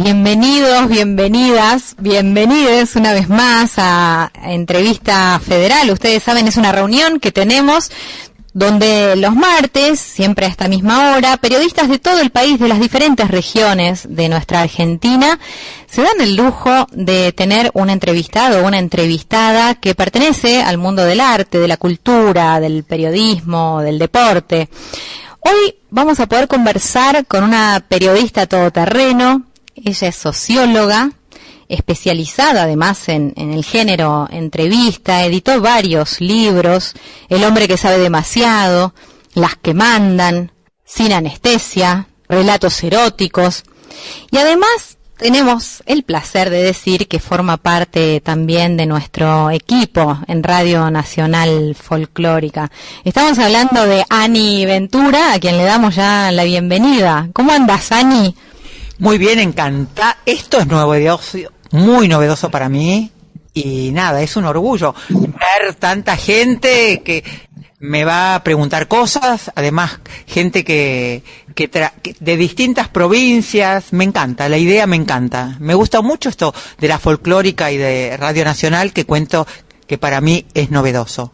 Bienvenidos, bienvenidas, bienvenidos una vez más a Entrevista Federal. Ustedes saben, es una reunión que tenemos donde los martes, siempre a esta misma hora, periodistas de todo el país, de las diferentes regiones de nuestra Argentina, se dan el lujo de tener un entrevistado o una entrevistada que pertenece al mundo del arte, de la cultura, del periodismo, del deporte. Hoy vamos a poder conversar con una periodista todoterreno, ella es socióloga, especializada además en, el género entrevista, editó varios libros, El hombre que sabe demasiado, Las que mandan, Sin anestesia, Relatos eróticos. Y además tenemos el placer de decir que forma parte también de nuestro equipo en Radio Nacional Folclórica. Estamos hablando de Ani Ventura, a quien le damos ya la bienvenida. ¿Cómo andas, Ani? Muy bien, encanta. Esto es novedoso, muy novedoso para mí. Y nada, es un orgullo ver tanta gente que me va a preguntar cosas, además gente que, que, de distintas provincias, me encanta, la idea me encanta. Me gusta mucho esto de la folclórica y de Radio Nacional que cuento que para mí es novedoso.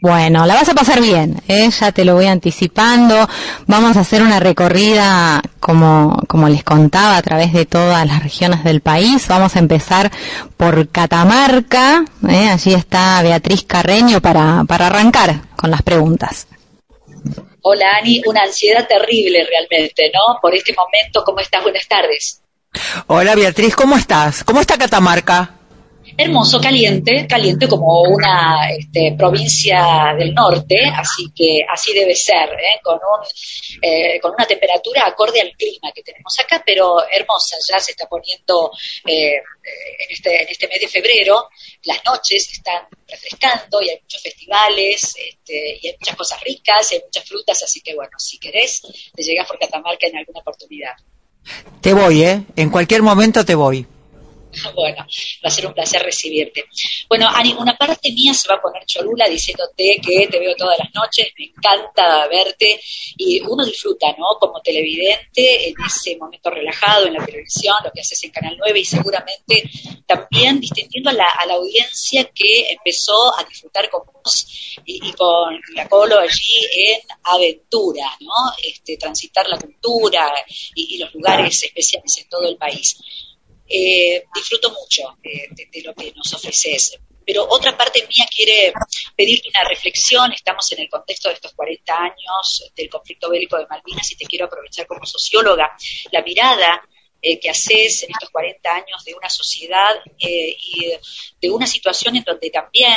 Bueno, la vas a pasar bien, ¿eh? ya te lo voy anticipando. Vamos a hacer una recorrida, como, como les contaba, a través de todas las regiones del país. Vamos a empezar por Catamarca. ¿eh? Allí está Beatriz Carreño para, para arrancar con las preguntas. Hola Ani, una ansiedad terrible realmente, ¿no? Por este momento, ¿cómo estás? Buenas tardes. Hola Beatriz, ¿cómo estás? ¿Cómo está Catamarca? Hermoso, caliente, caliente como una este, provincia del norte, así que así debe ser, ¿eh? con, un, eh, con una temperatura acorde al clima que tenemos acá, pero hermosa, ya se está poniendo eh, en, este, en este mes de febrero, las noches están refrescando y hay muchos festivales este, y hay muchas cosas ricas y hay muchas frutas, así que bueno, si querés, te llegas por Catamarca en alguna oportunidad. Te voy, ¿eh? En cualquier momento te voy. Bueno, va a ser un placer recibirte. Bueno, Ani, una parte mía se va a poner cholula diciéndote que te veo todas las noches, me encanta verte y uno disfruta, ¿no? Como televidente en ese momento relajado en la televisión, lo que haces en Canal 9 y seguramente también distinguiendo a la, audiencia que empezó a disfrutar con vos y, con la Colo allí en aventura, ¿no? Este, transitar la cultura y los lugares especiales en todo el país eh, disfruto mucho de, lo que nos ofreces. Pero otra parte mía quiere pedirte una reflexión. Estamos en el contexto de estos 40 años del conflicto bélico de Malvinas y te quiero aprovechar como socióloga la mirada eh, que haces en estos 40 años de una sociedad eh, y de una situación en donde también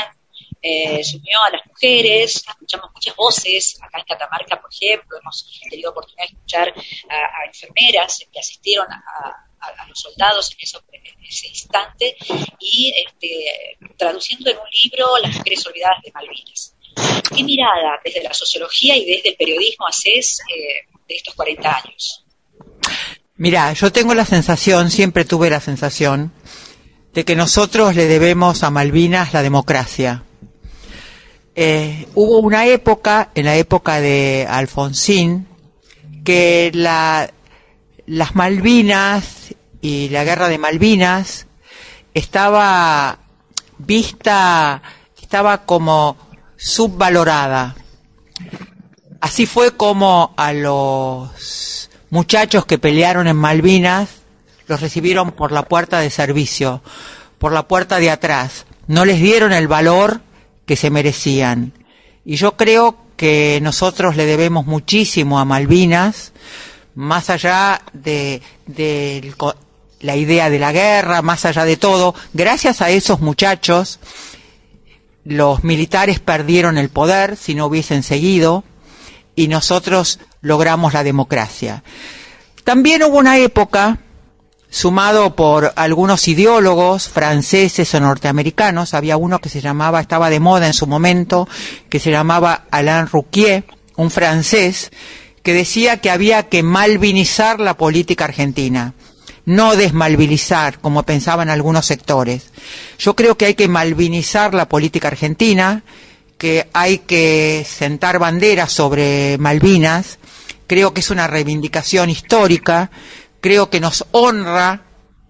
eh, se unió a las mujeres, escuchamos muchas voces, acá en Catamarca, por ejemplo, hemos tenido oportunidad de escuchar a, enfermeras que asistieron a, los soldados en, ese instante y este, traduciendo en un libro Las mujeres olvidadas de Malvinas. ¿Qué mirada desde la sociología y desde el periodismo haces eh, de estos 40 años? Mira, yo tengo la sensación, siempre tuve la sensación, de que nosotros le debemos a Malvinas la democracia. Eh, hubo una época, en la época de Alfonsín, que la, las Malvinas y la guerra de Malvinas estaba vista, estaba como subvalorada. Así fue como a los muchachos que pelearon en Malvinas los recibieron por la puerta de servicio, por la puerta de atrás. No les dieron el valor que se merecían. Y yo creo que nosotros le debemos muchísimo a Malvinas, más allá de, la idea de la guerra, más allá de todo, gracias a esos muchachos, los militares perdieron el poder si no hubiesen seguido y nosotros logramos la democracia. También hubo una época, sumado por algunos ideólogos franceses o norteamericanos, había uno que se llamaba, estaba de moda en su momento, que se llamaba Alain Rouquier, un francés, que decía que había que malvinizar la política argentina, no desmalvinizar, como pensaban algunos sectores. Yo creo que hay que malvinizar la política argentina, que hay que sentar banderas sobre Malvinas, creo que es una reivindicación histórica, creo que nos honra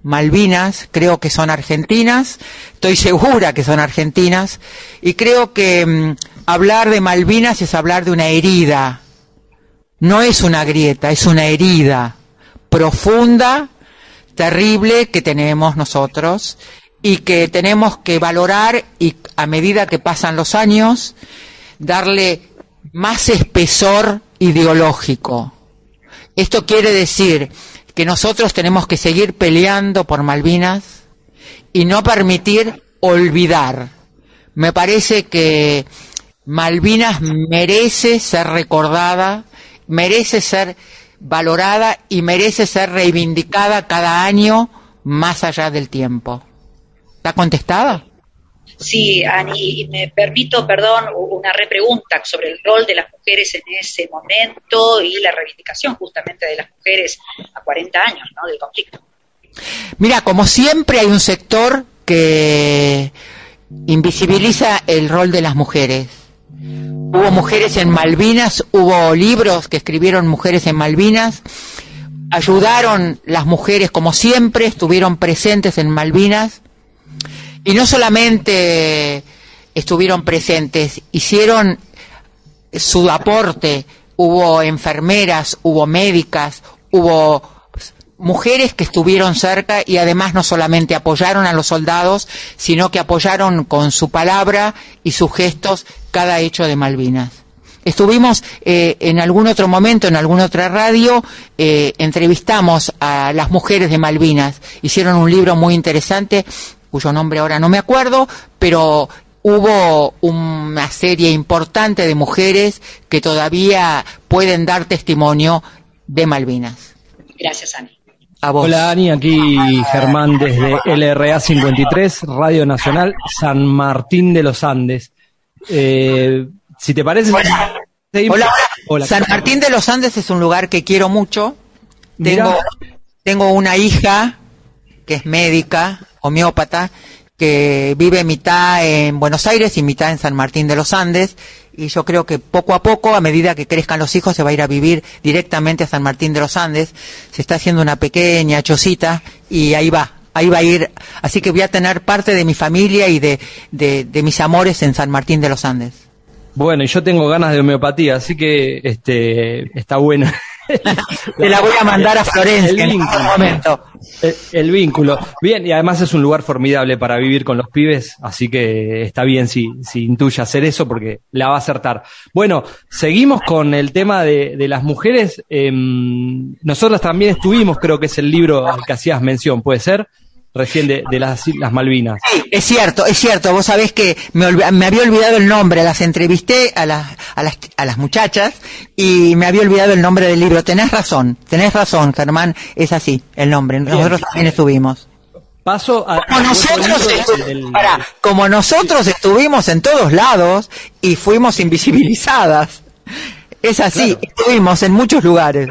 Malvinas, creo que son argentinas, estoy segura que son argentinas, y creo que mm, hablar de Malvinas es hablar de una herida, no es una grieta, es una herida profunda, terrible que tenemos nosotros y que tenemos que valorar y a medida que pasan los años, darle más espesor ideológico. Esto quiere decir que nosotros tenemos que seguir peleando por Malvinas y no permitir olvidar. Me parece que Malvinas merece ser recordada, merece ser valorada y merece ser reivindicada cada año más allá del tiempo. ¿Está contestada? Sí, Ani, y me permito, perdón, una repregunta sobre el rol de las mujeres en ese momento y la reivindicación justamente de las mujeres a 40 años ¿no? del conflicto. Mira, como siempre hay un sector que invisibiliza el rol de las mujeres. Hubo mujeres en Malvinas, hubo libros que escribieron mujeres en Malvinas, ayudaron las mujeres como siempre, estuvieron presentes en Malvinas y no solamente estuvieron presentes, hicieron su aporte, hubo enfermeras, hubo médicas, hubo mujeres que estuvieron cerca y además no solamente apoyaron a los soldados, sino que apoyaron con su palabra y sus gestos cada hecho de Malvinas. Estuvimos eh, en algún otro momento, en alguna otra radio, eh, entrevistamos a las mujeres de Malvinas. Hicieron un libro muy interesante cuyo nombre ahora no me acuerdo, pero hubo una serie importante de mujeres que todavía pueden dar testimonio de Malvinas. Gracias, Ani. Hola Ani, aquí Germán desde LRA 53, Radio Nacional San Martín de los Andes. Eh, si te parece... Hola. Hola. San Martín de los Andes es un lugar que quiero mucho. Tengo, tengo una hija que es médica, homeópata, que vive mitad en Buenos Aires y mitad en San Martín de los Andes. Y yo creo que poco a poco, a medida que crezcan los hijos, se va a ir a vivir directamente a San Martín de los Andes. Se está haciendo una pequeña chocita y ahí va, ahí va a ir. Así que voy a tener parte de mi familia y de, de, mis amores en San Martín de los Andes. Bueno, y yo tengo ganas de homeopatía, así que este está buena Te la voy a mandar a Florencia en este momento. El, vínculo. Bien, y además es un lugar formidable para vivir con los pibes, así que está bien si, si intuye hacer eso porque la va a acertar. Bueno, seguimos con el tema de, de las mujeres. Eh, nosotros también estuvimos, creo que es el libro al que hacías mención, ¿puede ser? Recién de, las Islas Malvinas. Sí, es cierto, es cierto. Vos sabés que me, me había olvidado el nombre, las entrevisté a, las, a, las, a las muchachas y me había olvidado el nombre del libro. Tenés razón, tenés razón, Germán, es así el nombre. Nosotros también estuvimos. Paso a, como, nosotros como nosotros estuvimos en todos lados y fuimos invisibilizadas. Es así, estuvimos en muchos lugares.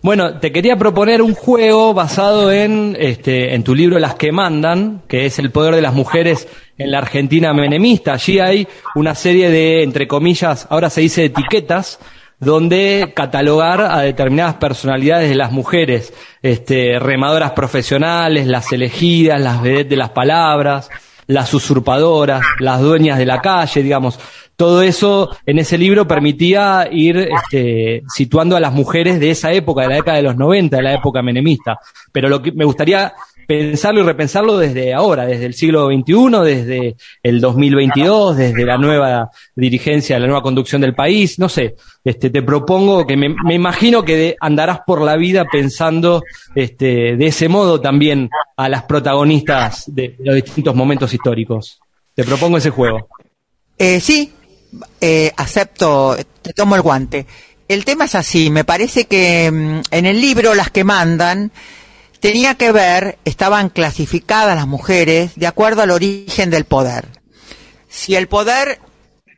Bueno, te quería proponer un juego basado en, este, en tu libro Las que mandan, que es el poder de las mujeres en la Argentina menemista. Allí hay una serie de, entre comillas, ahora se dice etiquetas, donde catalogar a determinadas personalidades de las mujeres, este, remadoras profesionales, las elegidas, las vedettes de las palabras, las usurpadoras, las dueñas de la calle, digamos, todo eso en ese libro permitía ir este, situando a las mujeres de esa época, de la década de los 90, de la época menemista. Pero lo que me gustaría pensarlo y repensarlo desde ahora, desde el siglo XXI, desde el 2022, desde la nueva dirigencia, la nueva conducción del país, no sé, este, te propongo que me, imagino que andarás por la vida pensando este, de ese modo también a las protagonistas de los distintos momentos históricos. Te propongo ese juego. Eh, sí, eh, acepto, te tomo el guante. El tema es así, me parece que mm, en el libro las que mandan tenía que ver, estaban clasificadas las mujeres de acuerdo al origen del poder. Si el poder,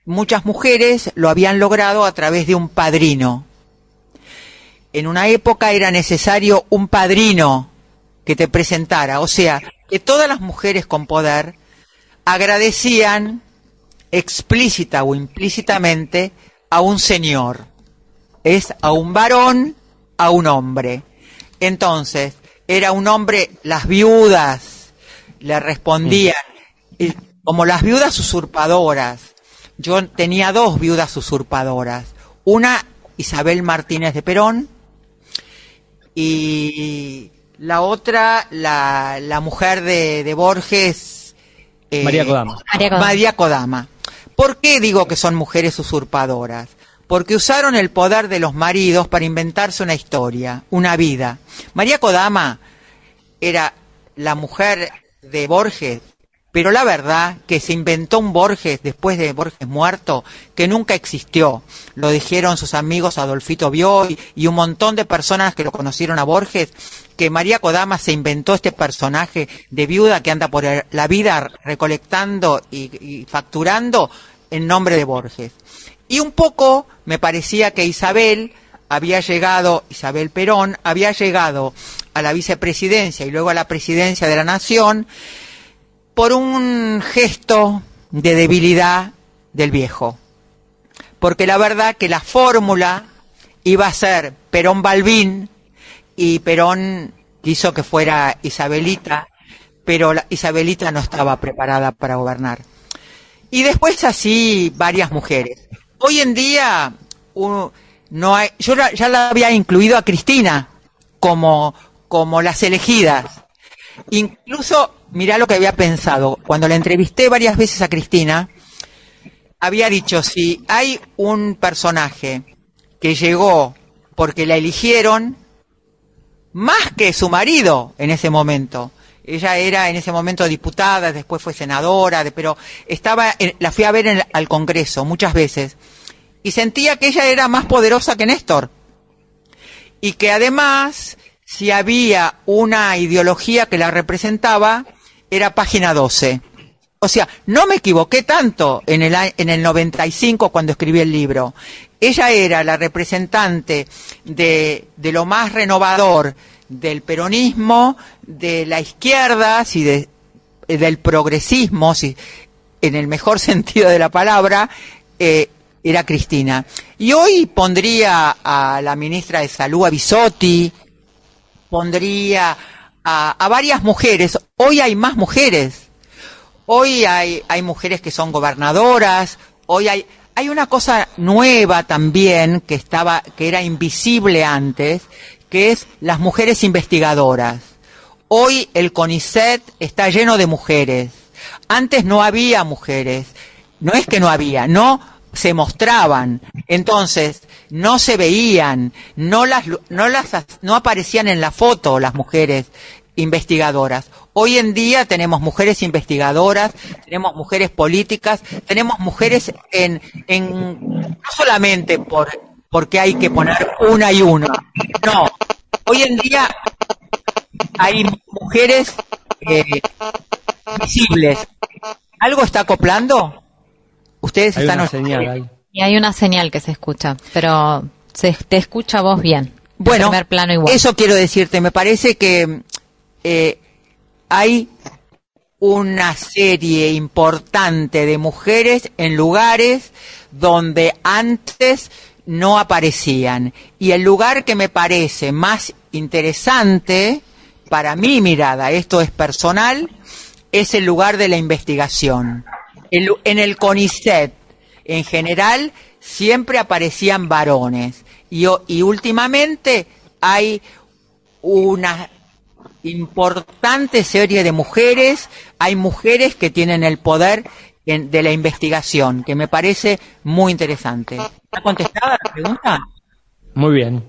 muchas mujeres lo habían logrado a través de un padrino. En una época era necesario un padrino que te presentara, o sea, que todas las mujeres con poder agradecían explícita o implícitamente a un señor. Es a un varón, a un hombre. Entonces, era un hombre, las viudas le respondían, y como las viudas usurpadoras. Yo tenía dos viudas usurpadoras. Una, Isabel Martínez de Perón, y la otra, la, la mujer de, de Borges. eh, María Kodama. María Kodama. María Kodama. ¿Por qué digo que son mujeres usurpadoras? Porque usaron el poder de los maridos para inventarse una historia, una vida. María Kodama era la mujer de Borges, pero la verdad que se inventó un Borges después de Borges muerto que nunca existió. Lo dijeron sus amigos Adolfito Bioy y un montón de personas que lo conocieron a Borges, que María Kodama se inventó este personaje de viuda que anda por la vida recolectando y facturando en nombre de Borges. Y un poco me parecía que Isabel había llegado, Isabel Perón, había llegado a la vicepresidencia y luego a la presidencia de la nación por un gesto de debilidad del viejo. Porque la verdad que la fórmula iba a ser Perón Balbín y Perón quiso que fuera Isabelita, pero la Isabelita no estaba preparada para gobernar. Y después así varias mujeres. Hoy en día uno- no hay, yo ya la había incluido a Cristina como, como las elegidas. Incluso, mirá lo que había pensado. Cuando la entrevisté varias veces a Cristina, había dicho, si hay un personaje que llegó porque la eligieron, más que su marido en ese momento. Ella era en ese momento diputada, después fue senadora, pero estaba, la fui a ver en- al Congreso muchas veces y sentía que ella era más poderosa que Néstor y que además si había una ideología que la representaba era página 12. O sea, no me equivoqué tanto en el, en el 95 cuando escribí el libro. Ella era la representante de lo más renovador del peronismo, de la izquierda, si de, eh, del progresismo, si, en el mejor sentido de la palabra, eh, era Cristina. Y hoy pondría a la ministra de Salud, a Bisotti, pondría a, a varias mujeres. Hoy hay más mujeres. Hoy hay, hay mujeres que son gobernadoras. Hoy hay, hay una cosa nueva también que estaba, que era invisible antes, que es las mujeres investigadoras. Hoy el CONICET está lleno de mujeres. Antes no había mujeres. No es que no había, no se mostraban. Entonces, no se veían, no las, no las, no aparecían en la foto las mujeres investigadoras. Hoy en día tenemos mujeres investigadoras, tenemos mujeres políticas, tenemos mujeres en, en no solamente por porque hay que poner una y una. No, hoy en día hay mujeres eh, visibles. ¿Algo está acoplando? Ustedes Hay están una señal ahí. Y hay una señal que se escucha, pero se te escucha vos bien. En Bueno, primer plano igual. eso quiero decirte. Me parece que eh, hay una serie importante de mujeres en lugares donde antes no aparecían. Y el lugar que me parece más interesante, para mi mirada, esto es personal, es el lugar de la investigación. El- en el CONICET, en general, siempre aparecían varones. Y, últimamente hay una importante serie de mujeres, hay mujeres que tienen el poder de la investigación, que me parece muy interesante. ¿Está contestada la pregunta? Muy bien.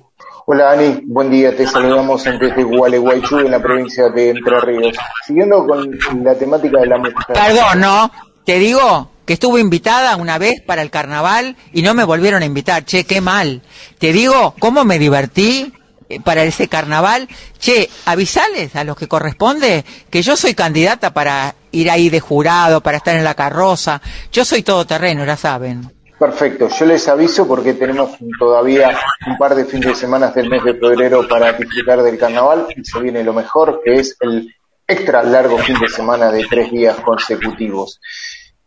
Hola Ani, buen día, te saludamos desde Gualeguaychú en la provincia de Entre Ríos. Siguiendo con la temática de la mujer. Perdón, no, te digo que estuve invitada una vez para el carnaval y no me volvieron a invitar, che, qué mal. Te digo, ¿cómo me divertí eh, para ese carnaval? Che, avisales a los que corresponde que yo soy candidata para ir ahí de jurado, para estar en la carroza. Yo soy todoterreno, ya saben. Perfecto, yo les aviso porque tenemos todavía un par de fines de semana del mes de febrero para disfrutar del carnaval y se viene lo mejor, que es el extra largo fin de semana de tres días consecutivos.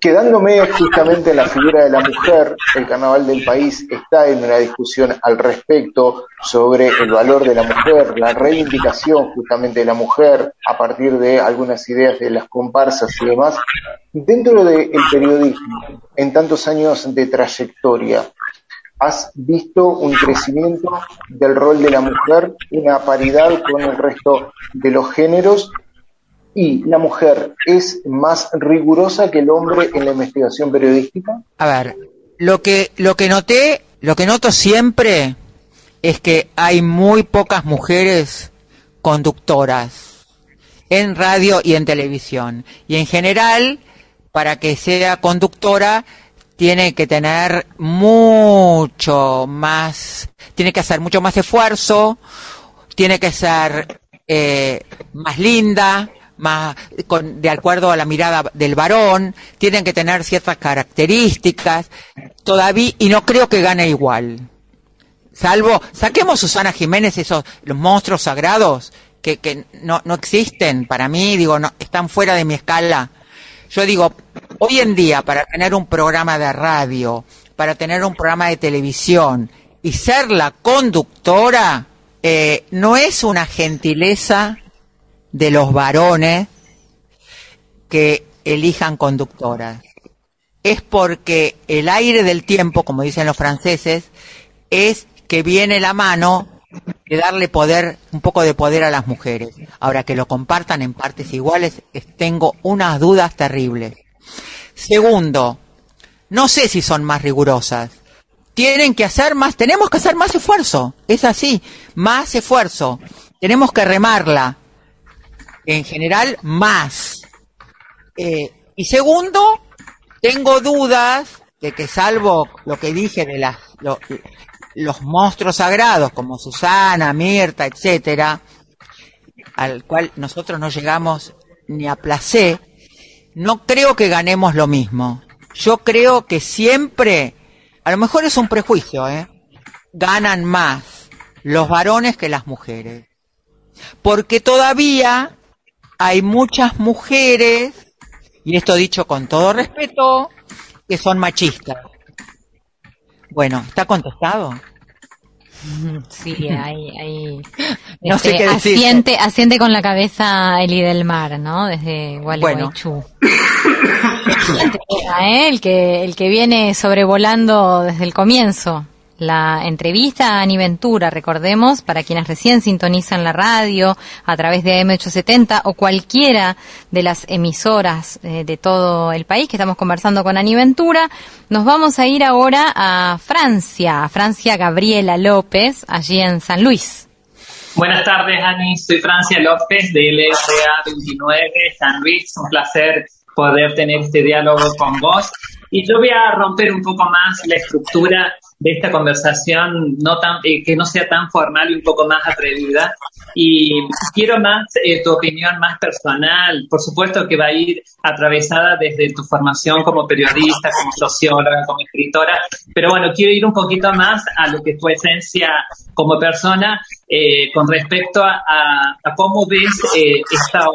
Quedándome justamente en la figura de la mujer, el carnaval del país está en una discusión al respecto sobre el valor de la mujer, la reivindicación justamente de la mujer a partir de algunas ideas de las comparsas y demás. Dentro del periodismo, en tantos años de trayectoria, ¿has visto un crecimiento del rol de la mujer, una paridad con el resto de los géneros y la mujer es más rigurosa que el hombre en la investigación periodística? A ver, lo que, lo que noté, lo que noto siempre es que hay muy pocas mujeres conductoras en radio y en televisión. Y en general, para que sea conductora, tiene que tener mucho más, tiene que hacer mucho más esfuerzo, tiene que ser eh, más linda, más con, de acuerdo a la mirada del varón, tienen que tener ciertas características, todavía, y no creo que gane igual. Salvo, saquemos Susana Jiménez, esos, los monstruos sagrados, que, que no, no existen para mí, digo, no, están fuera de mi escala. Yo digo, hoy en día, para tener un programa de radio, para tener un programa de televisión y ser la conductora, eh, no es una gentileza de los varones que elijan conductoras. Es porque el aire del tiempo, como dicen los franceses, es que viene la mano de darle poder, un poco de poder a las mujeres. Ahora que lo compartan en partes iguales, tengo unas dudas terribles. Segundo, no sé si son más rigurosas. Tienen que hacer más, tenemos que hacer más esfuerzo. Es así, más esfuerzo. Tenemos que remarla en general más. Eh, y segundo, tengo dudas de que salvo lo que dije de las, los monstruos sagrados como Susana, Mirta, etcétera, al cual nosotros no llegamos ni a placer, no creo que ganemos lo mismo. Yo creo que siempre, a lo mejor es un prejuicio, ¿eh? ganan más los varones que las mujeres. Porque todavía hay muchas mujeres, y esto dicho con todo respeto, que son machistas. Bueno, ¿está contestado? Sí, hay, hay no sé este, qué asiente, asiente con la cabeza Eli del Mar, ¿no? Desde Gualeguaychú. Bueno. ¿eh? el que el que viene sobrevolando desde el comienzo la entrevista a Ani Ventura, recordemos, para quienes recién sintonizan la radio a través de M870 o cualquiera de las emisoras eh, de todo el país que estamos conversando con Ani Ventura, nos vamos a ir ahora a Francia, a Francia Gabriela López, allí en San Luis. Buenas tardes, Ani. Soy Francia López de LRA 29, San Luis. Un placer poder tener este diálogo con vos. Y yo voy a romper un poco más la estructura de esta conversación no tan, eh, que no sea tan formal y un poco más atrevida. Y quiero más eh, tu opinión más personal, por supuesto que va a ir atravesada desde tu formación como periodista, como socióloga, como escritora, pero bueno, quiero ir un poquito más a lo que es tu esencia como persona eh, con respecto a, cómo ves esta,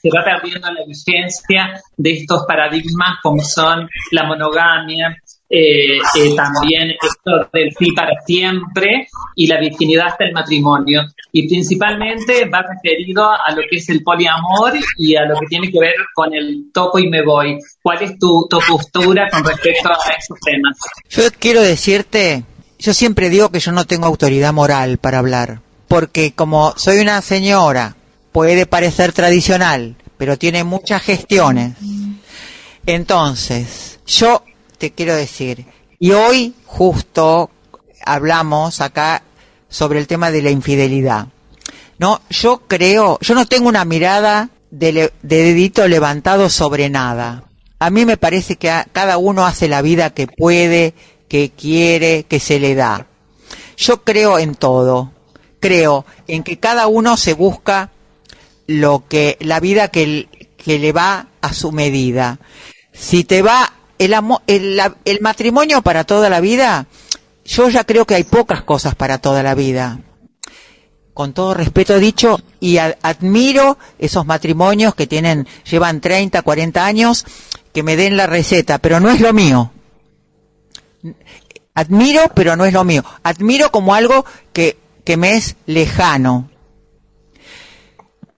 se va perdiendo la vigencia de estos paradigmas como son la monogamia, eh, eh, también esto del sí para siempre y la virginidad hasta el matrimonio. Y principalmente va referido a lo que es el poliamor y a lo que tiene que ver con el toco y me voy. ¿Cuál es tu, tu postura con respecto a esos temas? Yo quiero decirte, yo siempre digo que yo no tengo autoridad moral para hablar, porque como soy una señora, puede parecer tradicional, pero tiene muchas gestiones. Entonces, yo te quiero decir, y hoy justo hablamos acá sobre el tema de la infidelidad. No, yo creo, yo no tengo una mirada de, dedito levantado sobre nada. A mí me parece que cada uno hace la vida que puede, que quiere, que se le da. Yo creo en todo. Creo en que cada uno se busca lo que, la vida que, que le va a su medida. Si te va el, el, matrimonio para toda la vida, yo ya creo que hay pocas cosas para toda la vida. Con todo respeto dicho, y admiro esos matrimonios que tienen, llevan 30, 40 años, que me den la receta, pero no es lo mío. Admiro, pero no es lo mío. Admiro como algo que, que me es lejano.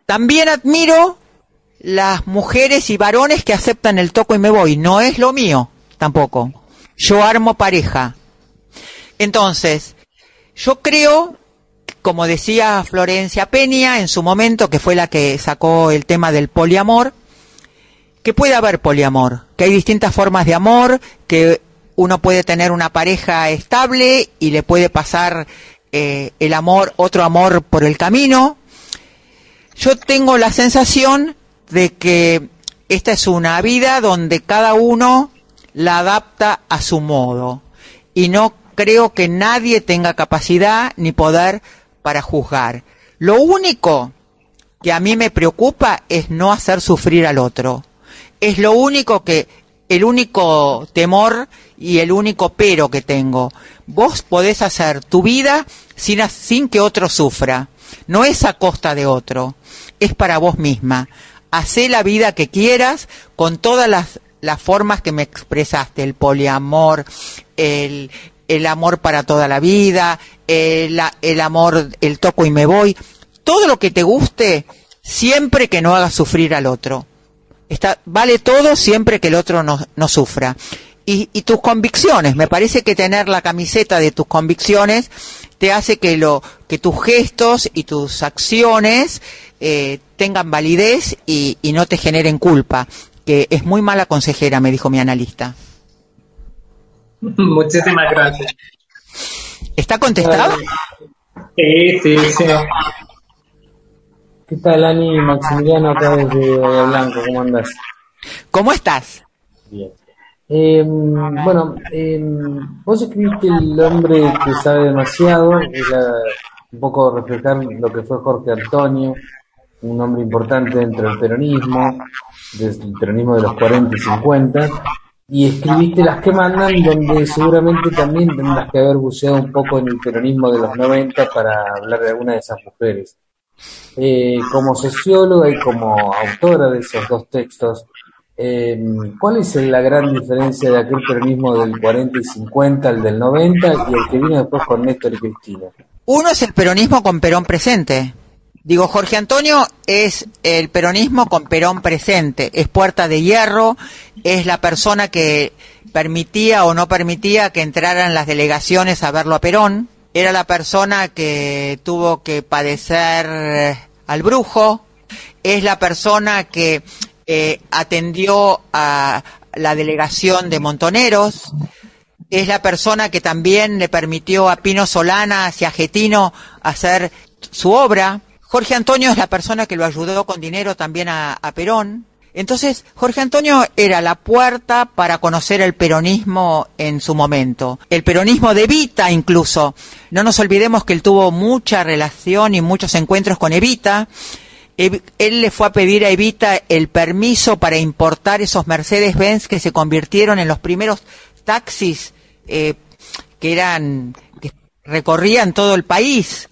También admiro las mujeres y varones que aceptan el toco y me voy. No es lo mío tampoco. Yo armo pareja. Entonces, yo creo, como decía Florencia Peña en su momento, que fue la que sacó el tema del poliamor, que puede haber poliamor, que hay distintas formas de amor, que uno puede tener una pareja estable y le puede pasar eh, el amor, otro amor por el camino. Yo tengo la sensación de que esta es una vida donde cada uno la adapta a su modo y no creo que nadie tenga capacidad ni poder para juzgar. Lo único que a mí me preocupa es no hacer sufrir al otro. Es lo único que, el único temor y el único pero que tengo. Vos podés hacer tu vida sin, sin que otro sufra. No es a costa de otro, es para vos misma. Hacé la vida que quieras con todas las, las formas que me expresaste, el poliamor, el, el amor para toda la vida, el, el amor, el toco y me voy, todo lo que te guste, siempre que no hagas sufrir al otro. Está, vale todo siempre que el otro no, no sufra. Y, y, tus convicciones, me parece que tener la camiseta de tus convicciones te hace que, lo, que tus gestos y tus acciones eh, tengan validez y, y no te generen culpa, que es muy mala consejera, me dijo mi analista. Muchísimas gracias. ¿Está contestado? Sí, sí, sí. ¿Qué tal, Ani? Maximiliano, acá desde Bahía Blanco, ¿cómo andas? ¿Cómo estás? Bien. Eh, bueno, eh, vos escribiste El hombre que sabe demasiado, era un poco reflejar lo que fue Jorge Antonio, un hombre importante dentro del peronismo, desde el peronismo de los 40 y 50, y escribiste Las que mandan, donde seguramente también tendrás que haber buceado un poco en el peronismo de los 90 para hablar de alguna de esas mujeres. Eh, como socióloga y como autora de esos dos textos, eh, ¿cuál es la gran diferencia de aquel peronismo del 40 y 50 al del 90 y el que vino después con Néstor y Cristina? Uno es el peronismo con Perón presente. Digo, Jorge Antonio es el peronismo con Perón presente, es puerta de hierro, es la persona que permitía o no permitía que entraran las delegaciones a verlo a Perón, era la persona que tuvo que padecer al brujo, es la persona que eh, atendió a la delegación de Montoneros, es la persona que también le permitió a Pino Solana y a Getino hacer su obra, Jorge Antonio es la persona que lo ayudó con dinero también a, Perón. Entonces, Jorge Antonio era la puerta para conocer el peronismo en su momento. El peronismo de Evita incluso. No nos olvidemos que él tuvo mucha relación y muchos encuentros con Evita. Él le fue a pedir a Evita el permiso para importar esos Mercedes-Benz que se convirtieron en los primeros taxis eh, que eran, que recorrían todo el país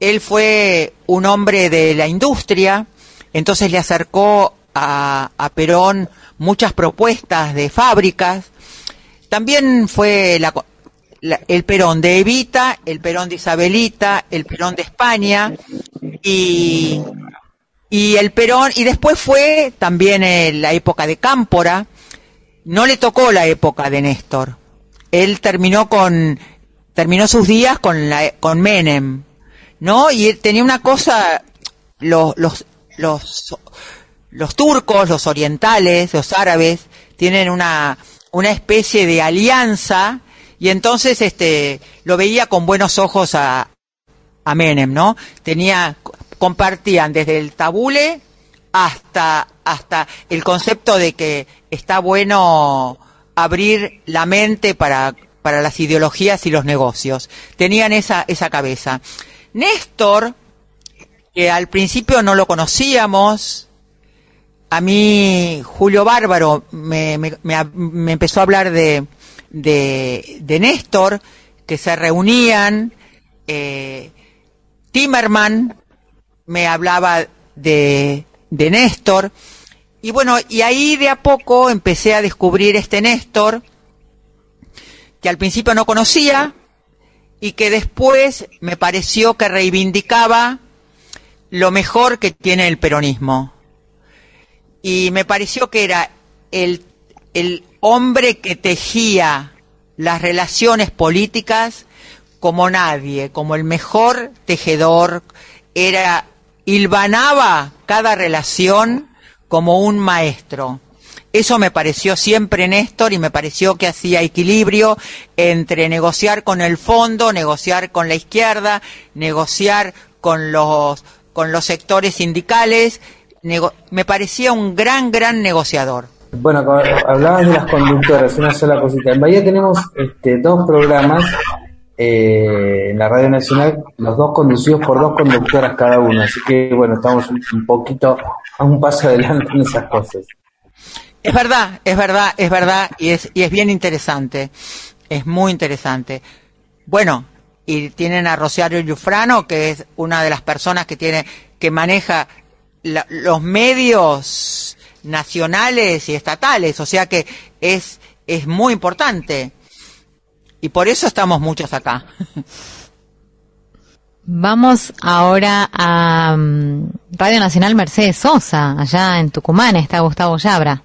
él fue un hombre de la industria, entonces le acercó a, Perón muchas propuestas de fábricas. También fue la, la, el Perón de Evita, el Perón de Isabelita, el Perón de España y, y el Perón, y después fue también en la época de Cámpora, no le tocó la época de Néstor. Él terminó con, terminó sus días con la, con Menem, ¿no? Y tenía una cosa, los, los, los, los turcos, los orientales, los árabes, tienen una, una especie de alianza y entonces este lo veía con buenos ojos a, a Menem, ¿no? Tenía, compartían desde el tabule hasta, hasta el concepto de que está bueno abrir la mente para, para las ideologías y los negocios. Tenían esa, esa cabeza. Néstor, que al principio no lo conocíamos, a mí Julio Bárbaro me, empezó a hablar de, de, de, Néstor, que se reunían, eh, Timerman me hablaba de, de Néstor, y bueno, y ahí de a poco empecé a descubrir este Néstor, que al principio no conocía y que después me pareció que reivindicaba lo mejor que tiene el peronismo. Y me pareció que era el, el hombre que tejía las relaciones políticas como nadie, como el mejor tejedor, era hilvanaba cada relación como un maestro. Eso me pareció siempre Néstor y me pareció que hacía equilibrio entre negociar con el fondo, negociar con la izquierda, negociar con los, con los sectores sindicales. me parecía un gran, gran negociador. Bueno, hablabas de las conductoras, una sola cosita. En Bahía tenemos este, dos programas eh, en la Radio Nacional, los dos conducidos por dos conductoras cada uno. Así que, bueno, estamos un, poquito a un paso adelante en esas cosas. Es verdad, es verdad, es verdad, y es, y es bien interesante. Es muy interesante. Bueno, y tienen a Rociario Yufrano, que es una de las personas que tiene, que maneja los medios nacionales y estatales, o sea que es, es muy importante. Y por eso estamos muchos acá. Vamos ahora a mm, Radio Nacional Mercedes Sosa, allá en Tucumán está Gustavo Yabra.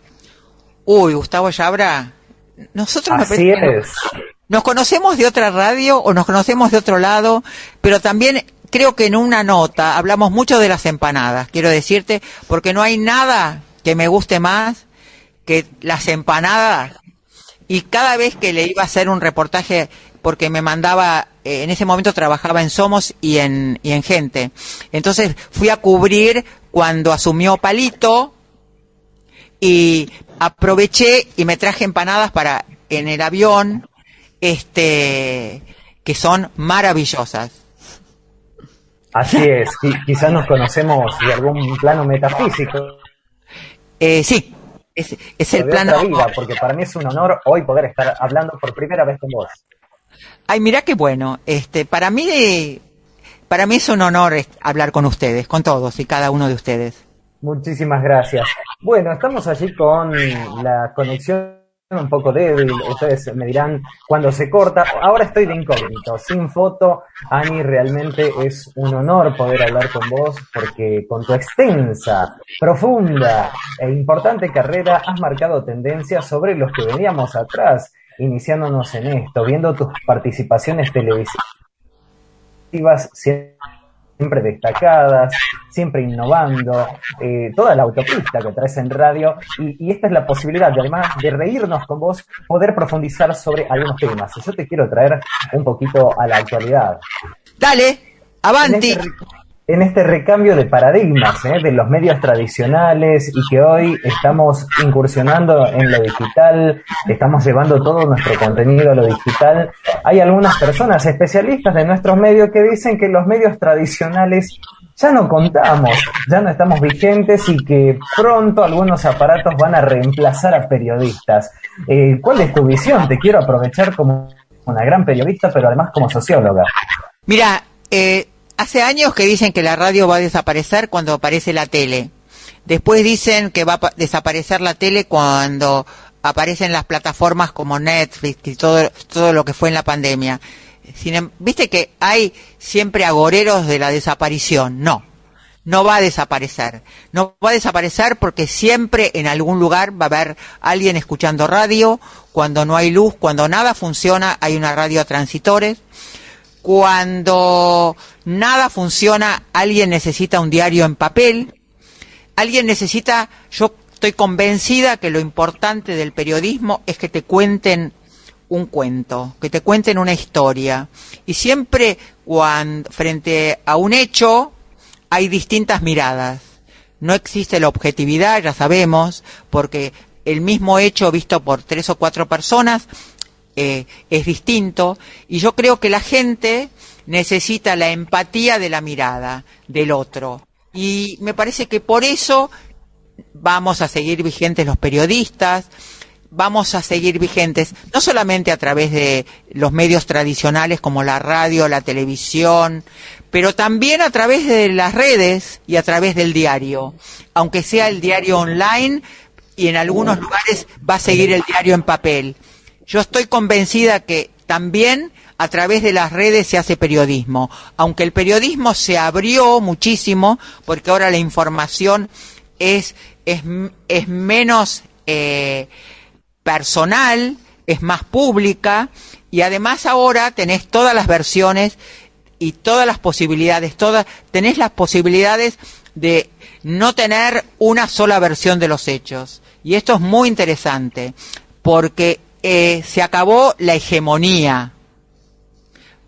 Uy, Gustavo Yabra, nosotros Así es. nos conocemos de otra radio o nos conocemos de otro lado, pero también creo que en una nota hablamos mucho de las empanadas, quiero decirte, porque no hay nada que me guste más que las empanadas. Y cada vez que le iba a hacer un reportaje, porque me mandaba, eh, en ese momento trabajaba en Somos y en, y en Gente. Entonces fui a cubrir cuando asumió Palito y aproveché y me traje empanadas para en el avión, este, que son maravillosas. Así es, quizás nos conocemos de algún plano metafísico. Eh, sí, es, es el plano. Vida, porque para mí es un honor hoy poder estar hablando por primera vez con vos. Ay, mira qué bueno. Este, para mí, para mí es un honor hablar con ustedes, con todos y cada uno de ustedes. Muchísimas gracias. Bueno, estamos allí con la conexión un poco débil, ustedes me dirán cuando se corta. Ahora estoy de incógnito, sin foto. Ani, realmente es un honor poder hablar con vos porque con tu extensa, profunda e importante carrera has marcado tendencias sobre los que veníamos atrás, iniciándonos en esto, viendo tus participaciones televisivas siempre destacadas, siempre innovando, eh, toda la autopista que traes en radio y, esta es la posibilidad de además de reírnos con vos, poder profundizar sobre algunos temas. Y yo te quiero traer un poquito a la actualidad. Dale, avanti. Este en este recambio de paradigmas ¿eh? de los medios tradicionales y que hoy estamos incursionando en lo digital, estamos llevando todo nuestro contenido a lo digital, hay algunas personas especialistas de nuestros medios que dicen que los medios tradicionales ya no contamos, ya no estamos vigentes y que pronto algunos aparatos van a reemplazar a periodistas. Eh, ¿Cuál es tu visión? Te quiero aprovechar como una gran periodista, pero además como socióloga. Mira, eh, hace años que dicen que la radio va a desaparecer cuando aparece la tele. Después dicen que va a desaparecer la tele cuando aparecen las plataformas como Netflix y todo, todo lo que fue en la pandemia. Em, Viste que hay siempre agoreros de la desaparición. No, no va a desaparecer. No va a desaparecer porque siempre en algún lugar va a haber alguien escuchando radio. Cuando no hay luz, cuando nada funciona, hay una radio a transitores cuando nada funciona, alguien necesita un diario en papel, alguien necesita, yo estoy convencida que lo importante del periodismo es que te cuenten un cuento, que te cuenten una historia. Y siempre cuando, frente a un hecho hay distintas miradas. No existe la objetividad, ya sabemos, porque el mismo hecho visto por tres o cuatro personas eh, es distinto y yo creo que la gente necesita la empatía de la mirada del otro y me parece que por eso vamos a seguir vigentes los periodistas, vamos a seguir vigentes, no solamente a través de los medios tradicionales como la radio, la televisión, pero también a través de las redes y a través del diario, aunque sea el diario online y en algunos lugares va a seguir el diario en papel. Yo estoy convencida que también a través de las redes se hace periodismo, aunque el periodismo se abrió muchísimo porque ahora la información es, es, menos eh, personal, es más pública y además ahora tenés todas las versiones y todas las posibilidades, todas, tenés las posibilidades de no tener una sola versión de los hechos. Y esto es muy interesante, porque eh, se acabó la hegemonía,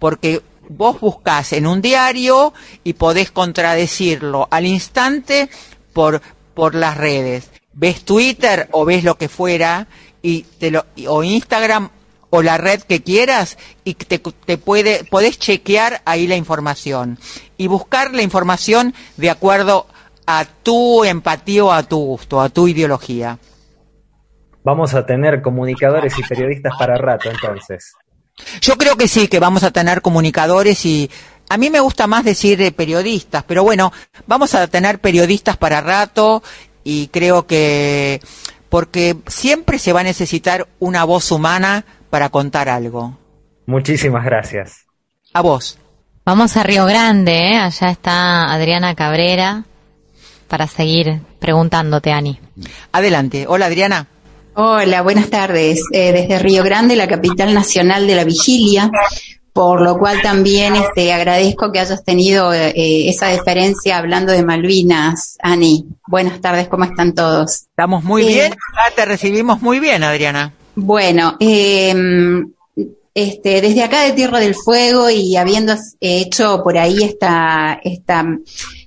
porque vos buscás en un diario y podés contradecirlo al instante por, por las redes. Ves Twitter o ves lo que fuera y te lo, o Instagram o la red que quieras y te, te puede, podés chequear ahí la información y buscar la información de acuerdo a tu empatía o a tu gusto, a tu ideología. Vamos a tener comunicadores y periodistas para rato entonces. Yo creo que sí, que vamos a tener comunicadores y a mí me gusta más decir eh, periodistas, pero bueno, vamos a tener periodistas para rato y creo que porque siempre se va a necesitar una voz humana para contar algo. Muchísimas gracias. A vos. Vamos a Río Grande, ¿eh? allá está Adriana Cabrera para seguir preguntándote, Ani. Adelante. Hola, Adriana. Hola, buenas tardes. Eh, desde Río Grande, la capital nacional de la vigilia, por lo cual también este, agradezco que hayas tenido eh, esa deferencia hablando de Malvinas, Ani. Buenas tardes, ¿cómo están todos? Estamos muy Eh, bien, ya te recibimos muy bien, Adriana. Bueno, eh, este, desde acá de Tierra del Fuego y habiendo hecho por ahí esta, esta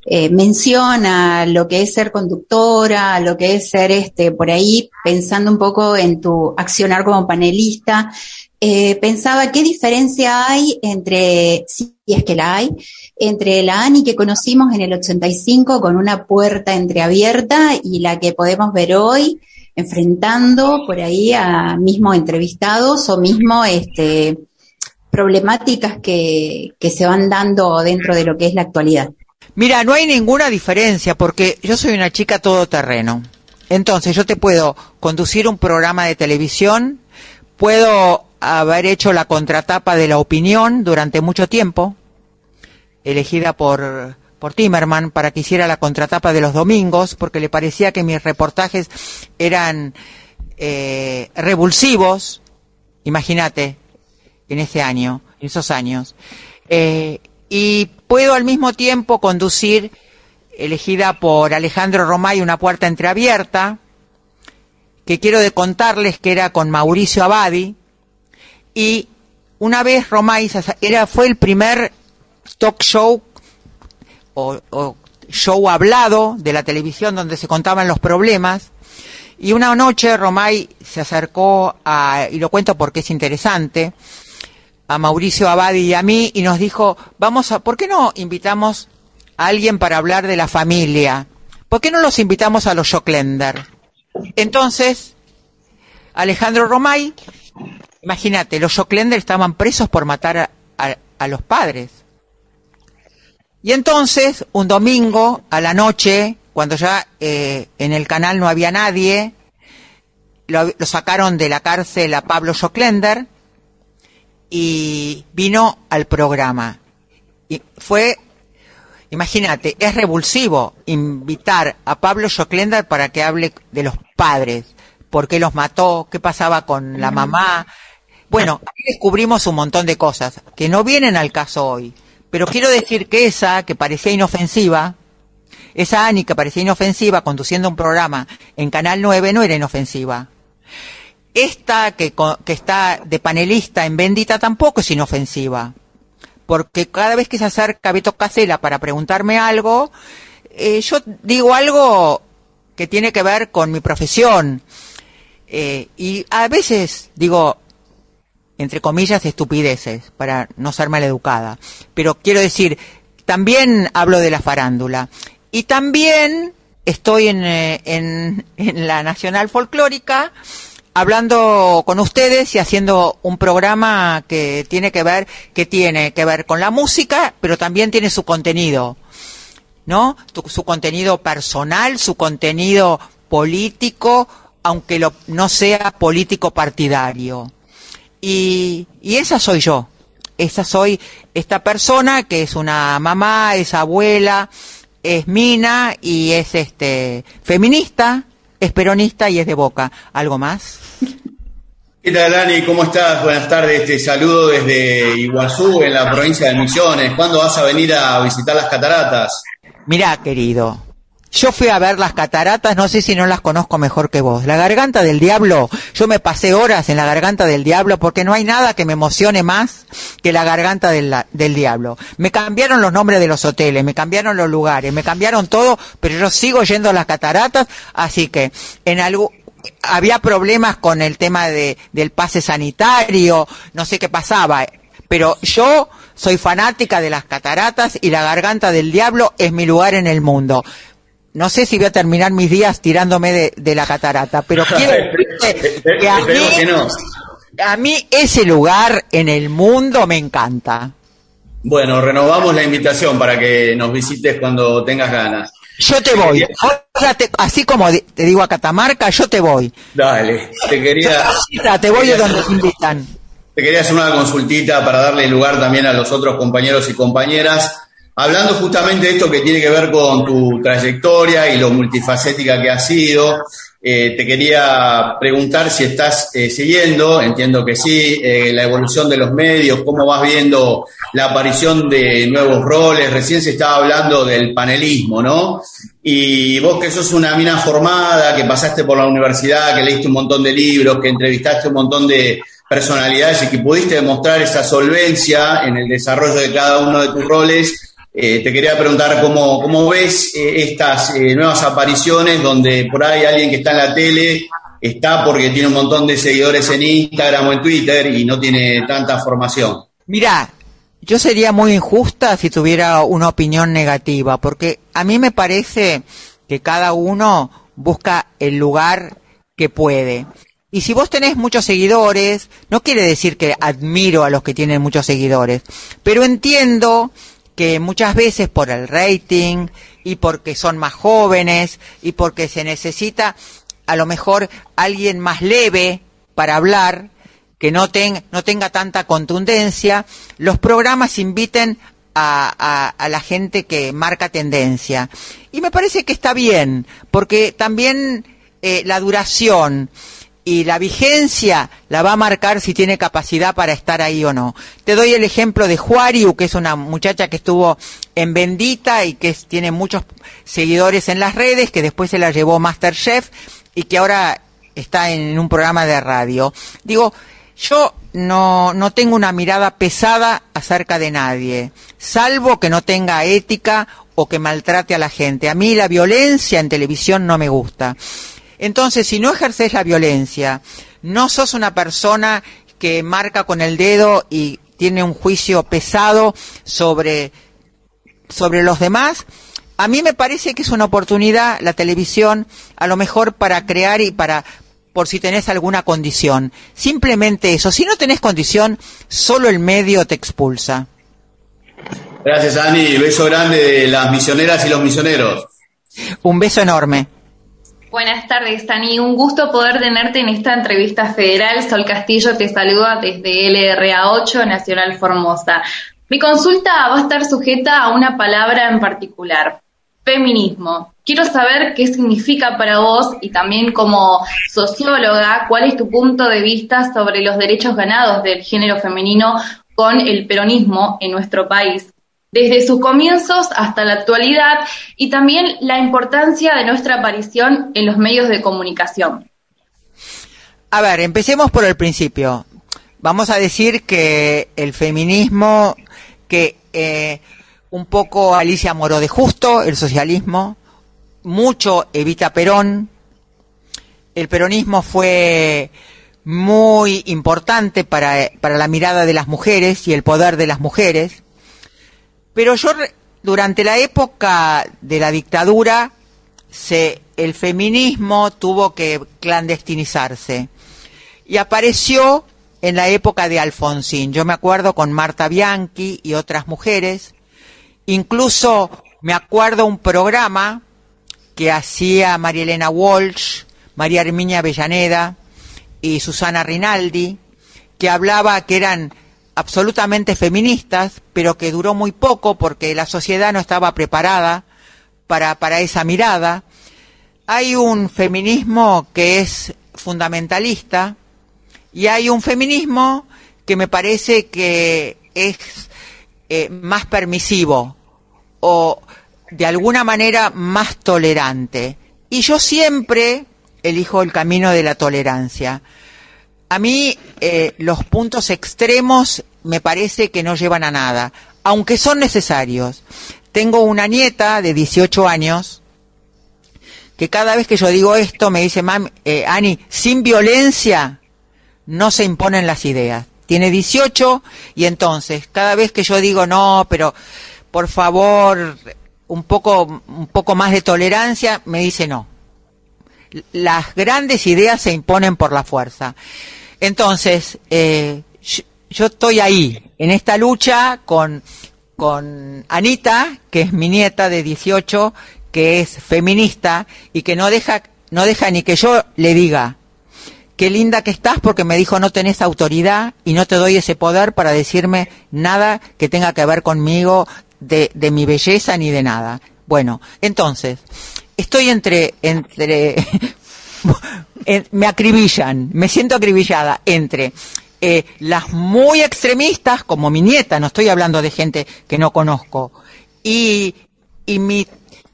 eh, mención a lo que es ser conductora, a lo que es ser este, por ahí pensando un poco en tu accionar como panelista, eh, pensaba qué diferencia hay entre, si es que la hay, entre la Ani que conocimos en el 85 con una puerta entreabierta y la que podemos ver hoy enfrentando por ahí a mismo entrevistados o mismo este, problemáticas que, que se van dando dentro de lo que es la actualidad. Mira, no hay ninguna diferencia porque yo soy una chica todoterreno. Entonces yo te puedo conducir un programa de televisión, puedo haber hecho la contratapa de la opinión durante mucho tiempo, elegida por, por Timerman para que hiciera la contratapa de los domingos, porque le parecía que mis reportajes eran eh, revulsivos, imagínate, en ese año, en esos años. Eh, y puedo al mismo tiempo conducir, elegida por Alejandro Romay, una puerta entreabierta, que quiero de contarles que era con Mauricio Abadi, y una vez Romay era, fue el primer talk show o, show hablado de la televisión donde se contaban los problemas, y una noche Romay se acercó a, y lo cuento porque es interesante, a Mauricio Abadi y a mí y nos dijo, vamos a, ¿por qué no invitamos a alguien para hablar de la familia? ¿Por qué no los invitamos a los Joclender? Entonces, Alejandro Romay, imagínate, los Joclender estaban presos por matar a los padres. Y entonces, un domingo a la noche, cuando ya eh, en el canal no había nadie, lo, lo sacaron de la cárcel a Pablo Joclender y vino al programa. Y fue, imagínate, es revulsivo invitar a Pablo Joclender para que hable de los padres, por qué los mató, qué pasaba con la mamá. Bueno, ahí descubrimos un montón de cosas que no vienen al caso hoy. Pero quiero decir que esa, que parecía inofensiva, esa Ani que parecía inofensiva conduciendo un programa en Canal 9 no era inofensiva. Esta que, está de panelista en Bendita tampoco es inofensiva. Porque cada vez que se acerca Beto Casela para preguntarme algo, eh, yo digo algo que tiene que ver con mi profesión. Eh, y a veces digo, entre comillas, estupideces, para no ser maleducada. Pero quiero decir, también hablo de la farándula. Y también estoy en, eh, en, en la Nacional Folclórica hablando con ustedes y haciendo un programa que tiene que ver, que tiene que ver con la música, pero también tiene su contenido, ¿no? su contenido personal, su contenido político, aunque lo, no sea político partidario. Y, y esa soy yo. Esa soy esta persona que es una mamá, es abuela, es mina y es este feminista, es peronista y es de boca. ¿Algo más? ¿Qué tal, Dani? ¿Cómo estás? Buenas tardes. Te saludo desde Iguazú, en la provincia de Misiones. ¿Cuándo vas a venir a visitar las cataratas? Mirá, querido, yo fui a ver las cataratas, no sé si no las conozco mejor que vos. La garganta del diablo, yo me pasé horas en la garganta del diablo porque no hay nada que me emocione más que la garganta del, diablo. Me cambiaron los nombres de los hoteles, me cambiaron los lugares, me cambiaron todo, pero yo sigo yendo a las cataratas, así que en algo, había problemas con el tema de, del pase sanitario, no sé qué pasaba, pero yo soy fanática de las cataratas y la garganta del diablo es mi lugar en el mundo no sé si voy a terminar mis días tirándome de, la catarata, pero quiero que a mí, a mí ese lugar en el mundo me encanta. Bueno, renovamos la invitación para que nos visites cuando tengas ganas. Yo te voy. así como te digo a Catamarca, yo te voy. Dale, te quería. Te voy de donde te invitan. Te quería hacer una consultita para darle lugar también a los otros compañeros y compañeras. Hablando justamente de esto que tiene que ver con tu trayectoria y lo multifacética que has sido, eh, te quería preguntar si estás eh, siguiendo, entiendo que sí, eh, la evolución de los medios, cómo vas viendo la aparición de nuevos roles. Recién se estaba hablando del panelismo, ¿no? Y vos que sos una mina formada, que pasaste por la universidad, que leíste un montón de libros, que entrevistaste un montón de personalidades y que pudiste demostrar esa solvencia en el desarrollo de cada uno de tus roles, eh, te quería preguntar cómo, ves eh, estas eh, nuevas apariciones donde por ahí alguien que está en la tele está porque tiene un montón de seguidores en Instagram o en Twitter y no tiene tanta formación. Mira, yo sería muy injusta si tuviera una opinión negativa, porque a mí me parece que cada uno busca el lugar que puede. Y si vos tenés muchos seguidores, no quiere decir que admiro a los que tienen muchos seguidores, pero entiendo que muchas veces por el rating y porque son más jóvenes y porque se necesita a lo mejor alguien más leve para hablar, que no, no tenga tanta contundencia, los programas inviten a, la gente que marca tendencia. Y me parece que está bien, porque también eh, la duración y la vigencia la va a marcar si tiene capacidad para estar ahí o no. Te doy el ejemplo de Juariu, que es una muchacha que estuvo en Bendita y que tiene muchos seguidores en las redes, que después se la llevó Masterchef y que ahora está en un programa de radio. Digo, yo no, no tengo una mirada pesada acerca de nadie, salvo que no tenga ética o que maltrate a la gente. A mí la violencia en televisión no me gusta. Entonces, si no ejerces la violencia, no sos una persona que marca con el dedo y tiene un juicio pesado sobre, sobre los demás, a mí me parece que es una oportunidad la televisión, a lo mejor para crear y para, por si tenés alguna condición. Simplemente eso. Si no tenés condición, solo el medio te expulsa. Gracias, Ani. Beso grande de las misioneras y los misioneros. Un beso enorme. Buenas tardes, Tani. Un gusto poder tenerte en esta entrevista federal. Sol Castillo te saluda desde LRA 8, Nacional Formosa. Mi consulta va a estar sujeta a una palabra en particular, feminismo. Quiero saber qué significa para vos y también como socióloga, cuál es tu punto de vista sobre los derechos ganados del género femenino con el peronismo en nuestro país desde sus comienzos hasta la actualidad y también la importancia de nuestra aparición en los medios de comunicación. A ver, empecemos por el principio. Vamos a decir que el feminismo, que eh, un poco Alicia Moro de Justo, el socialismo, mucho Evita Perón, el peronismo fue muy importante para, para la mirada de las mujeres y el poder de las mujeres pero yo, durante la época de la dictadura, se, el feminismo tuvo que clandestinizarse. y apareció en la época de Alfonsín. Yo me acuerdo con Marta Bianchi y otras mujeres. Incluso me acuerdo un programa que hacía María Elena Walsh, María Herminia Avellaneda y Susana Rinaldi, que hablaba que eran absolutamente feministas, pero que duró muy poco porque la sociedad no estaba preparada para, para esa mirada. Hay un feminismo que es fundamentalista y hay un feminismo que me parece que es eh, más permisivo o de alguna manera más tolerante. Y yo siempre elijo el camino de la tolerancia. A mí eh, los puntos extremos me parece que no llevan a nada, aunque son necesarios. Tengo una nieta de 18 años que cada vez que yo digo esto me dice, Mam, eh, Ani, sin violencia no se imponen las ideas. Tiene 18 y entonces cada vez que yo digo, no, pero por favor, un poco, un poco más de tolerancia, me dice no. Las grandes ideas se imponen por la fuerza. Entonces, eh, yo, estoy ahí, en esta lucha con, con Anita, que es mi nieta de 18, que es feminista y que no deja, no deja ni que yo le diga, qué linda que estás porque me dijo no tenés autoridad y no te doy ese poder para decirme nada que tenga que ver conmigo de, de mi belleza ni de nada. Bueno, entonces, estoy entre, entre, me acribillan, me siento acribillada entre eh, las muy extremistas, como mi nieta, no estoy hablando de gente que no conozco, y, y mi,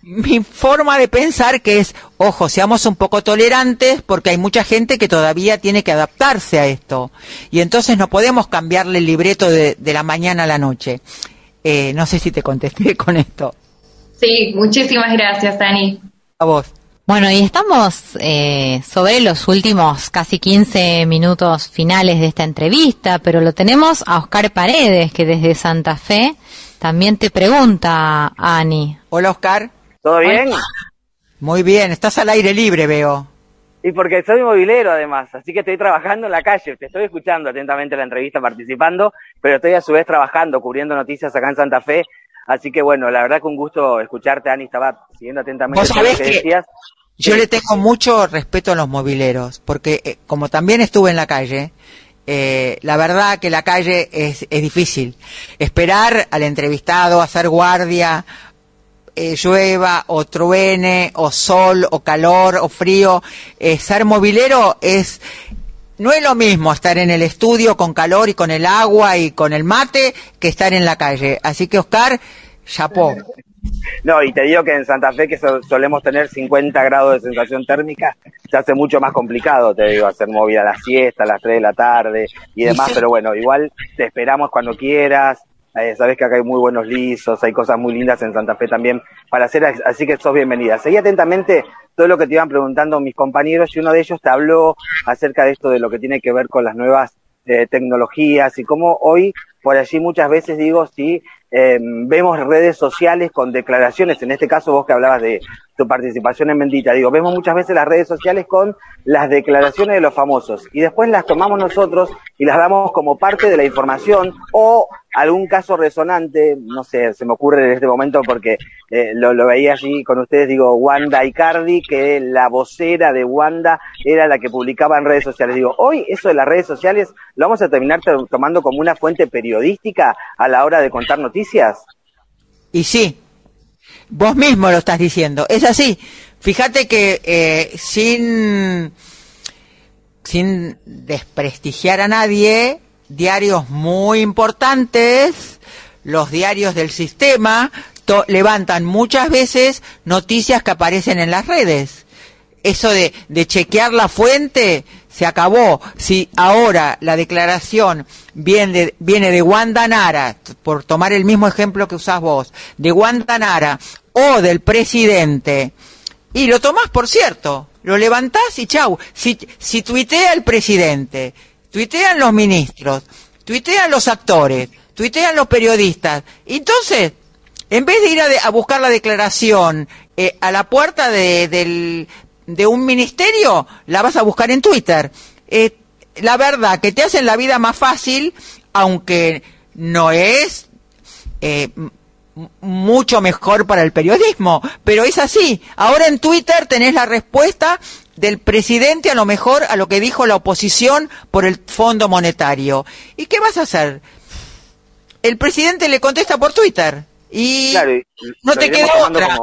mi forma de pensar que es, ojo, seamos un poco tolerantes porque hay mucha gente que todavía tiene que adaptarse a esto. Y entonces no podemos cambiarle el libreto de, de la mañana a la noche. Eh, no sé si te contesté con esto. Sí, muchísimas gracias, Dani. A vos. Bueno, y estamos eh, sobre los últimos casi 15 minutos finales de esta entrevista, pero lo tenemos a Oscar Paredes, que desde Santa Fe también te pregunta, Ani. Hola, Oscar. ¿Todo bien? Muy bien, estás al aire libre, veo. Y porque soy movilero además, así que estoy trabajando en la calle, te estoy escuchando atentamente la entrevista, participando, pero estoy a su vez trabajando, cubriendo noticias acá en Santa Fe, así que bueno, la verdad que un gusto escucharte, Ani, estaba siguiendo atentamente lo que, decías. Yo le tengo mucho respeto a los mobileros, porque eh, como también estuve en la calle, eh, la verdad que la calle es, es difícil. Esperar al entrevistado, hacer guardia, eh, llueva o truene o sol o calor o frío, eh, ser movilero es no es lo mismo estar en el estudio con calor y con el agua y con el mate que estar en la calle. Así que Oscar, chapó. No, y te digo que en Santa Fe que solemos tener 50 grados de sensación térmica, se hace mucho más complicado, te digo, hacer movida a la siesta, a las 3 de la tarde y demás, pero bueno, igual te esperamos cuando quieras, eh, sabes que acá hay muy buenos lisos, hay cosas muy lindas en Santa Fe también para hacer, así que sos bienvenida. Seguí atentamente todo lo que te iban preguntando mis compañeros y uno de ellos te habló acerca de esto de lo que tiene que ver con las nuevas eh, tecnologías y cómo hoy por allí muchas veces digo si eh, vemos redes sociales con declaraciones, en este caso vos que hablabas de tu participación en Bendita, digo, vemos muchas veces las redes sociales con las declaraciones de los famosos y después las tomamos nosotros y las damos como parte de la información o algún caso resonante, no sé, se me ocurre en este momento porque eh, lo, lo, veía allí con ustedes, digo, Wanda Icardi, que la vocera de Wanda era la que publicaba en redes sociales. Digo, hoy eso de las redes sociales lo vamos a terminar tomando como una fuente periodística a la hora de contar noticias. Y sí, vos mismo lo estás diciendo, es así. Fíjate que eh, sin, sin desprestigiar a nadie, diarios muy importantes, los diarios del sistema, levantan muchas veces noticias que aparecen en las redes. Eso de, de chequear la fuente se acabó. Si ahora la declaración viene de, viene de Wanda Nara, por tomar el mismo ejemplo que usás vos, de Wanda Nara o del presidente, y lo tomás por cierto, lo levantás y chau. Si, si tuitea el presidente, tuitean los ministros, tuitean los actores, tuitean los periodistas. Entonces, en vez de ir a, buscar la declaración eh, a la puerta de, un ministerio, la vas a buscar en Twitter. Eh, la verdad, que te hacen la vida más fácil, aunque no es eh, mucho mejor para el periodismo, pero es así. Ahora en Twitter tenés la respuesta del presidente a lo mejor a lo que dijo la oposición por el Fondo Monetario. ¿Y qué vas a hacer? El presidente le contesta por Twitter y no te queda otra.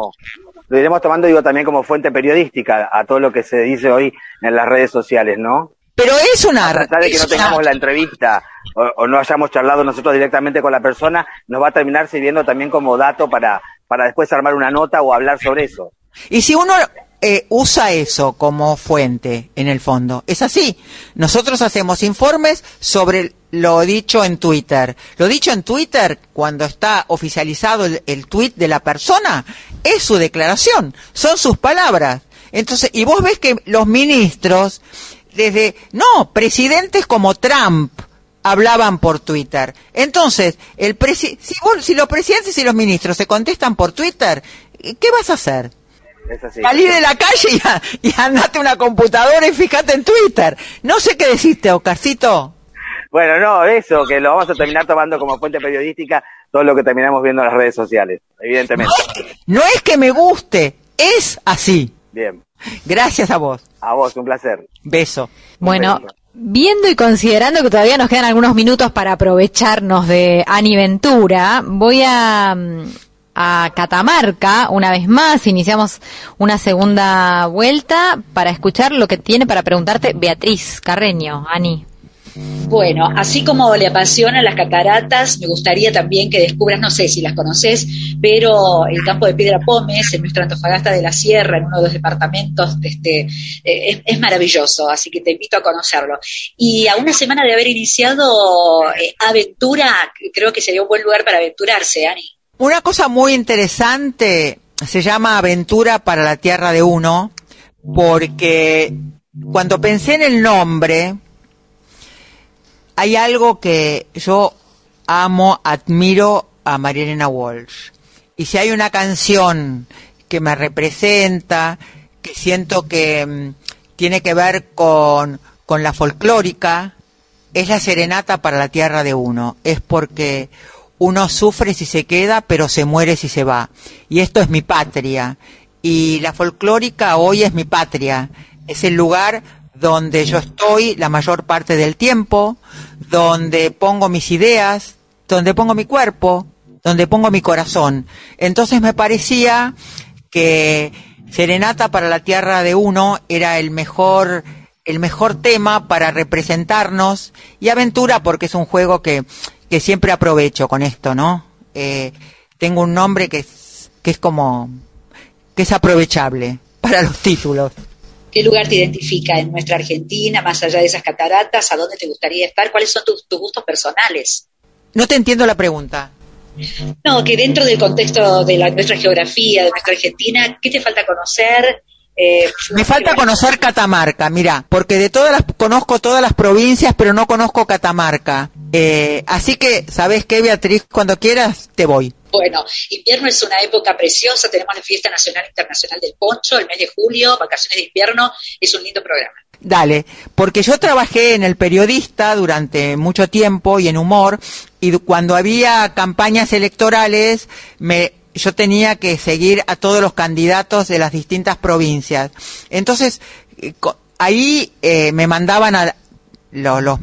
lo iremos tomando, digo, también como fuente periodística a todo lo que se dice hoy en las redes sociales, ¿no? Pero es una... A pesar de que no tengamos la entrevista o, no hayamos charlado nosotros directamente con la persona, nos va a terminar sirviendo también como dato para, para después armar una nota o hablar sobre eso. Y si uno eh, usa eso como fuente, en el fondo, es así. Nosotros hacemos informes sobre lo dicho en Twitter. Lo dicho en Twitter, cuando está oficializado el, el tweet de la persona, es su declaración, son sus palabras. Entonces, y vos ves que los ministros desde, no, presidentes como Trump hablaban por Twitter. Entonces, el si, si los presidentes y los ministros se contestan por Twitter, ¿qué vas a hacer? Salí de la calle y, y, andate a una computadora y fíjate en Twitter. No sé qué deciste, Oscarcito. Bueno, no, eso, que lo vamos a terminar tomando como fuente periodística todo lo que terminamos viendo en las redes sociales, evidentemente. no es que me guste, es así. Bien. Gracias a vos. A vos, un placer. Beso. Bueno, viendo y considerando que todavía nos quedan algunos minutos para aprovecharnos de Ani Ventura, voy a, a Catamarca una vez más. Iniciamos una segunda vuelta para escuchar lo que tiene para preguntarte Beatriz Carreño. Ani. Bueno, así como le apasionan las cataratas, me gustaría también que descubras, no sé si las conoces, pero el campo de Piedra Pómez, en nuestra Antofagasta de la Sierra, en uno de los departamentos, este, eh, es, maravilloso, así que te invito a conocerlo. Y a una semana de haber iniciado eh, Aventura, creo que sería un buen lugar para aventurarse, Ani. Una cosa muy interesante se llama Aventura para la Tierra de Uno, porque cuando pensé en el nombre, hay algo que yo amo, admiro a Marielena Walsh. Y si hay una canción que me representa, que siento que mm, tiene que ver con, con la folclórica, es la serenata para la tierra de uno. Es porque uno sufre si se queda, pero se muere si se va. Y esto es mi patria. Y la folclórica hoy es mi patria. Es el lugar donde yo estoy la mayor parte del tiempo, donde pongo mis ideas, donde pongo mi cuerpo, donde pongo mi corazón. Entonces me parecía que Serenata para la Tierra de Uno era el mejor, el mejor tema para representarnos y Aventura porque es un juego que, que siempre aprovecho con esto, ¿no? Eh, tengo un nombre que es, que es como, que es aprovechable para los títulos. ¿Qué lugar te identifica en nuestra Argentina, más allá de esas cataratas? ¿A dónde te gustaría estar? ¿Cuáles son tus, gustos personales? No te entiendo la pregunta. No, que dentro del contexto de nuestra geografía, de nuestra Argentina, ¿qué te falta conocer? Eh, Me falta conocer Catamarca, mira, porque de todas las conozco todas las provincias, pero no conozco Catamarca. Eh, así que, ¿sabes qué, Beatriz? Cuando quieras, te voy. Bueno, invierno es una época preciosa, tenemos la Fiesta Nacional Internacional del Poncho, el mes de julio, vacaciones de invierno, es un lindo programa. Dale, porque yo trabajé en el periodista durante mucho tiempo y en humor, y cuando había campañas electorales, me, yo tenía que seguir a todos los candidatos de las distintas provincias. Entonces, eh, ahí eh, me mandaban a los, los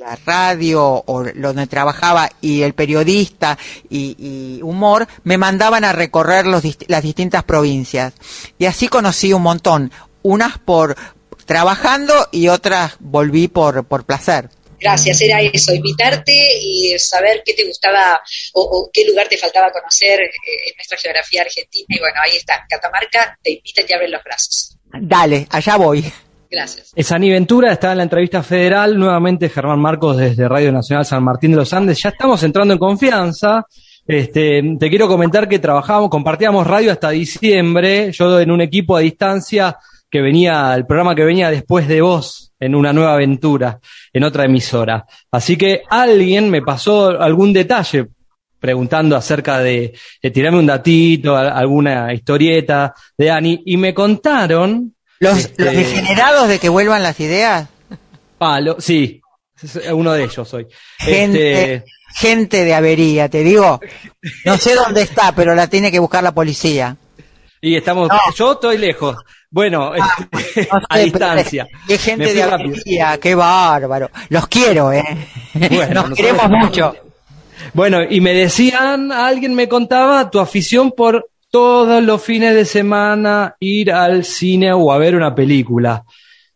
la radio o donde trabajaba y el periodista y, humor me mandaban a recorrer los, las distintas provincias. Y así conocí un montón. Unas por trabajando y otras volví por por placer. Gracias era eso invitarte y saber qué te gustaba o, qué lugar te faltaba conocer eh, en nuestra geografía argentina. Y bueno ahí está Catamarca te invita y te abren los brazos. Dale allá voy Gracias. Es Ani Ventura, está en la entrevista federal, nuevamente Germán Marcos desde Radio Nacional San Martín de los Andes. Ya estamos entrando en confianza. Este, te quiero comentar que trabajábamos, compartíamos radio hasta diciembre, yo en un equipo a distancia que venía, el programa que venía después de vos, en una nueva aventura, en otra emisora. Así que alguien me pasó algún detalle preguntando acerca de, de tirarme un datito, alguna historieta de Ani, y me contaron los, este, degenerados de que vuelvan las ideas. Palo, sí, uno de ellos soy. Gente, Este, gente de avería, te digo. No sé dónde está, pero la tiene que buscar la policía. y estamos, yo estoy lejos. Bueno, este, No sé, a distancia. Qué gente de rápido. avería, qué bárbaro. Los quiero, ¿eh? Bueno, Nos queremos mucho. Bueno, y me decían, alguien me contaba tu afición por todos los fines de semana ir al cine o a ver una película.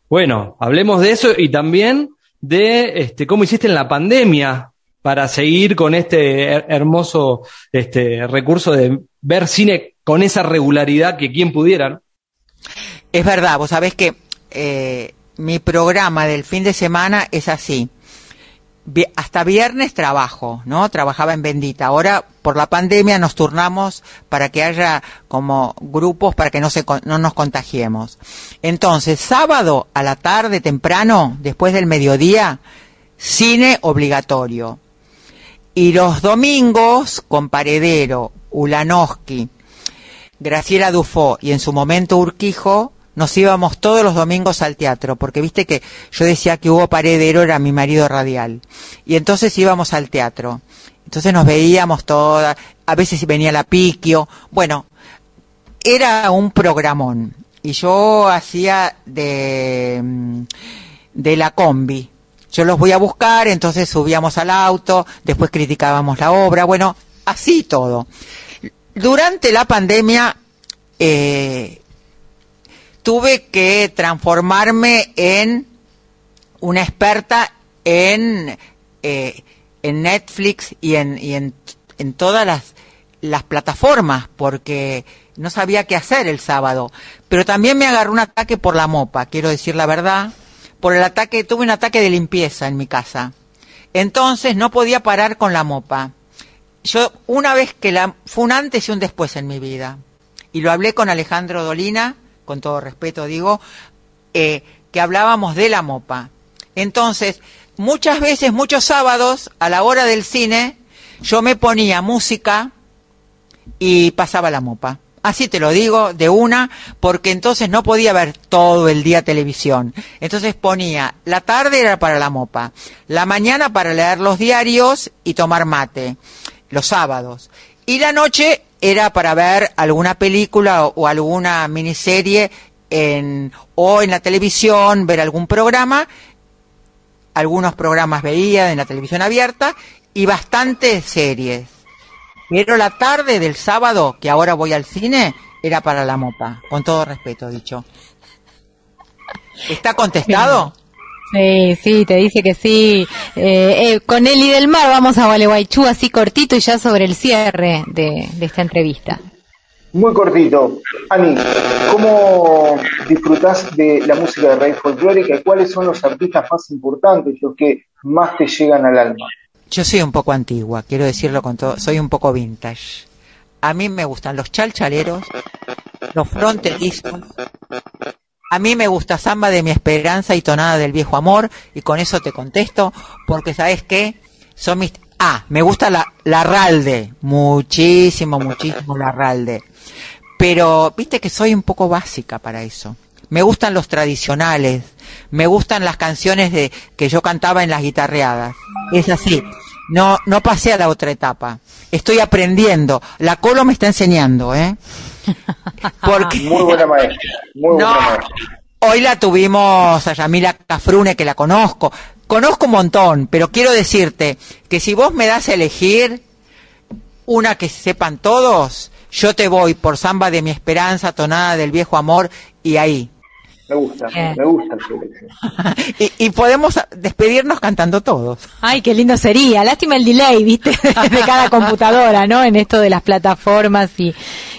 Bueno, hablemos de eso y también de este cómo hiciste en la pandemia para seguir con este her- hermoso este recurso de ver cine con esa regularidad que quien pudiera. Es verdad, vos sabés que eh, mi programa del fin de semana es así. Hasta viernes trabajo, ¿no? Trabajaba en Bendita. Ahora, por la pandemia, nos turnamos para que haya como grupos para que no, se, no nos contagiemos. Entonces, sábado a la tarde, temprano, después del mediodía, cine obligatorio. Y los domingos, con Paredero, Ulanowski, Graciela Dufo y en su momento Urquijo, nos íbamos todos los domingos al teatro, porque viste que yo decía que Hugo Paredero era mi marido radial. Y entonces íbamos al teatro. Entonces nos veíamos todas, a veces venía la Piquio. Bueno, era un programón. Y yo hacía de, mm, de la combi. Yo los voy a buscar, entonces subíamos al auto, después criticábamos la obra, bueno, así todo. Durante la pandemia eh, tuve que transformarme en una experta en, eh, Netflix y en todas las, las plataformas, porque no sabía qué hacer el sábado. Pero también me agarró un ataque por la mopa, quiero decir la verdad, por el ataque, tuve un ataque de limpieza en mi casa. Entonces no podía parar con la mopa. Yo, una vez que la, fue un antes y un después en mi vida. Y lo hablé con Alejandro Dolina, con todo respeto digo, eh, que hablábamos de la mopa. Entonces, muchas veces, muchos sábados, a la hora del cine, yo me ponía música y pasaba la mopa. Así te lo digo, de una, porque entonces no podía ver todo el día televisión. Entonces ponía, la tarde era para la mopa, la mañana para leer los diarios y tomar mate, los sábados. Y la noche era para ver alguna película o, alguna miniserie en, o en la televisión, ver algún programa. Algunos programas veía en la televisión abierta y bastantes series. Pero la tarde del sábado, que ahora voy al cine, era para la mopa, con todo respeto dicho. ¿Está contestado? Sí, sí, te dice que sí. Eh, eh, con Eli del Mar vamos a Gualeguaychú así cortito y ya sobre el cierre de, de esta entrevista. Muy cortito. Ani, ¿cómo disfrutás de la música de raíz folclórica y cuáles son los artistas más importantes, los que más te llegan al alma? Yo soy un poco antigua, quiero decirlo con todo, soy un poco vintage. A mí me gustan los chalchaleros, los fronterizos. A mí me gusta Samba de mi esperanza y Tonada del viejo amor, y con eso te contesto, porque ¿sabes qué? Son mis... Ah, me gusta la, la Ralde, muchísimo, muchísimo la Ralde. Pero, viste que soy un poco básica para eso. Me gustan los tradicionales, me gustan las canciones de que yo cantaba en las guitarreadas. Es así. No, no pasé a la otra etapa. Estoy aprendiendo. La Colo me está enseñando, ¿eh? Porque Muy buena maestra, muy No. buena maestra. hoy la tuvimos a Yamila Cafrune, que la conozco. Conozco un montón, pero quiero decirte que si vos me das a elegir una que sepan todos, yo te voy por Samba de mi esperanza, Tonada del viejo amor, y ahí. Me gusta, Bien. me gusta elección. y, y podemos despedirnos cantando todos. Ay, qué lindo sería. Lástima el delay, viste, de cada computadora, ¿no? En esto de las plataformas y,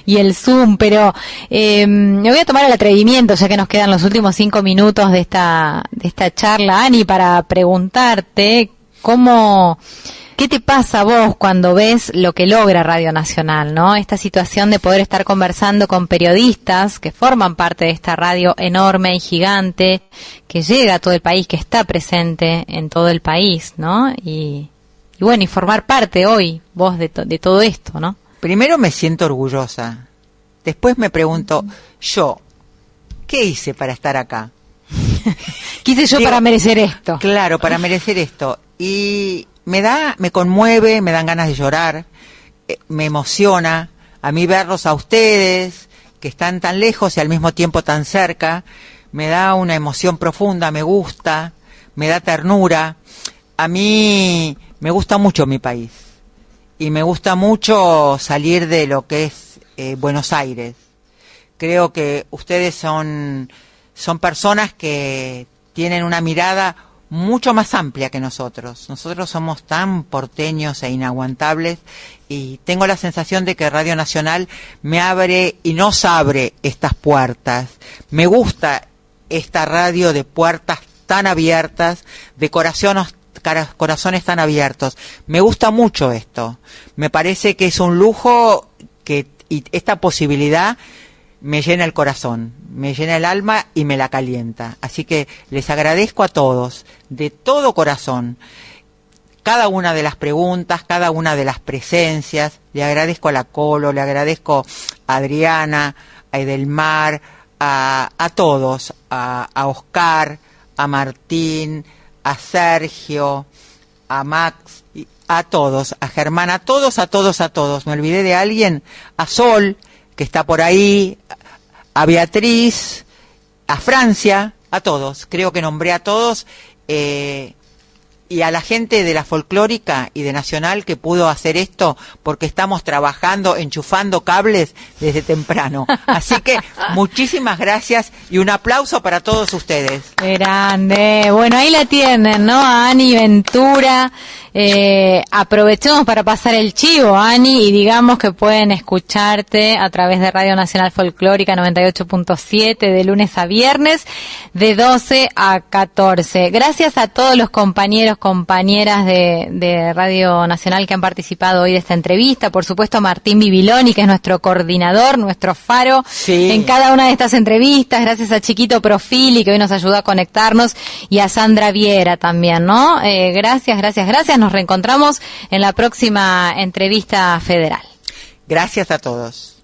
y el Zoom. Pero eh, me voy a tomar el atrevimiento, ya que nos quedan los últimos cinco minutos de esta, de esta charla, Ani, para preguntarte cómo, ¿Qué te pasa a vos cuando ves lo que logra Radio Nacional, no? Esta situación de poder estar conversando con periodistas que forman parte de esta radio enorme y gigante que llega a todo el país, que está presente en todo el país, ¿no? Y, y bueno, y formar parte hoy vos de, to- de todo esto, ¿no? Primero me siento orgullosa. Después me pregunto, yo, ¿qué hice para estar acá? quise yo para merecer esto? Claro, para merecer esto. Y me da, me conmueve, me dan ganas de llorar, eh, me emociona a mí verlos a ustedes, que están tan lejos y al mismo tiempo tan cerca, me da una emoción profunda, me gusta, me da ternura. A mí me gusta mucho mi país y me gusta mucho salir de lo que es eh, Buenos Aires. Creo que ustedes son, son personas que tienen una mirada mucho más amplia que nosotros. Nosotros somos tan porteños e inaguantables y tengo la sensación de que Radio Nacional me abre y nos abre estas puertas. Me gusta esta radio de puertas tan abiertas, de corazones, corazones tan abiertos. Me gusta mucho esto. Me parece que es un lujo que y esta posibilidad me llena el corazón, me llena el alma y me la calienta. Así que les agradezco a todos, de todo corazón, cada una de las preguntas, cada una de las presencias. Le agradezco a la Colo, le agradezco a Adriana, a Edelmar, a, a todos, a, a Oscar, a Martín, a Sergio, a Max, a todos, a Germán, a todos, a todos, a todos. Me olvidé de alguien, a Sol, que está por ahí, a Beatriz, a Francia, a todos. Creo que nombré a todos. Eh, y a la gente de la folclórica y de Nacional que pudo hacer esto porque estamos trabajando, enchufando cables desde temprano. Así que muchísimas gracias y un aplauso para todos ustedes. Grande. Bueno, ahí la tienen, ¿no? A Ani Ventura. Eh, aprovechemos para pasar el chivo, Ani, y digamos que pueden escucharte a través de Radio Nacional Folclórica 98.7 de lunes a viernes de 12 a 14. Gracias a todos los compañeros compañeras de, Radio Nacional que han participado hoy de esta entrevista. Por supuesto, Martín Bibiloni, que es nuestro coordinador, nuestro faro en cada una de estas entrevistas. Gracias a Chiquito Profili, que hoy nos ayudó a conectarnos, y a Sandra Viera también, ¿no? Eh, gracias, gracias, gracias. Nos reencontramos en la próxima entrevista federal. Gracias a todos.